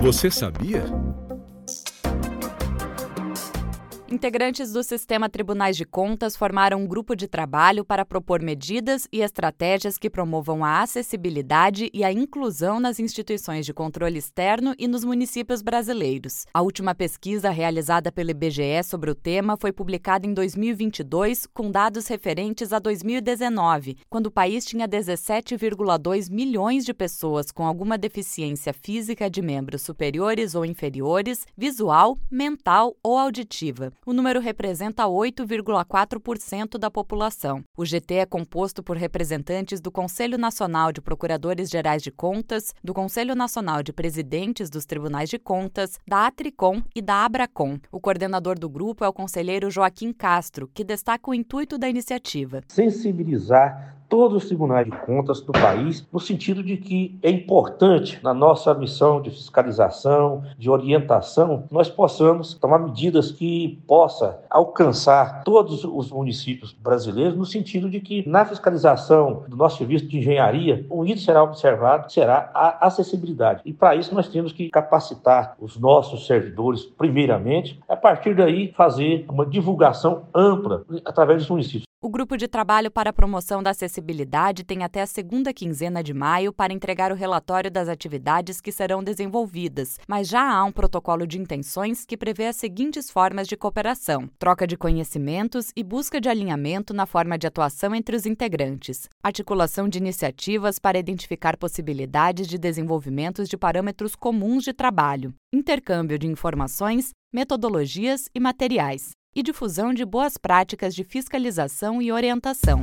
Você sabia? Integrantes do sistema Tribunais de Contas formaram um grupo de trabalho para propor medidas e estratégias que promovam a acessibilidade e a inclusão nas instituições de controle externo e nos municípios brasileiros. A última pesquisa realizada pelo IBGE sobre o tema foi publicada em 2022, com dados referentes a 2019, quando o país tinha 17,2 milhões de pessoas com alguma deficiência física de membros superiores ou inferiores, visual, mental ou auditiva o número representa 8,4% da população. O GT é composto por representantes do Conselho Nacional de Procuradores Gerais de Contas, do Conselho Nacional de Presidentes dos Tribunais de Contas, da Atricom e da Abracom. O coordenador do grupo é o conselheiro Joaquim Castro, que destaca o intuito da iniciativa. Sensibilizar todos os tribunais de contas do país, no sentido de que é importante, na nossa missão de fiscalização, de orientação, nós possamos tomar medidas que possa alcançar todos os municípios brasileiros, no sentido de que na fiscalização do nosso serviço de engenharia, o item será observado será a acessibilidade. E para isso nós temos que capacitar os nossos servidores, primeiramente, a partir daí fazer uma divulgação ampla através dos municípios. O grupo de trabalho para a promoção da acessibilidade tem até a segunda quinzena de maio para entregar o relatório das atividades que serão desenvolvidas, mas já há um protocolo de intenções que prevê as seguintes formas de cooperação: troca de conhecimentos e busca de alinhamento na forma de atuação entre os integrantes, articulação de iniciativas para identificar possibilidades de desenvolvimentos de parâmetros comuns de trabalho, intercâmbio de informações, metodologias e materiais e difusão de boas práticas de fiscalização e orientação.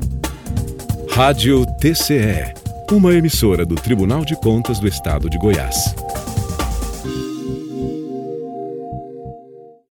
Rádio TCE, uma emissora do Tribunal de Contas do Estado de Goiás.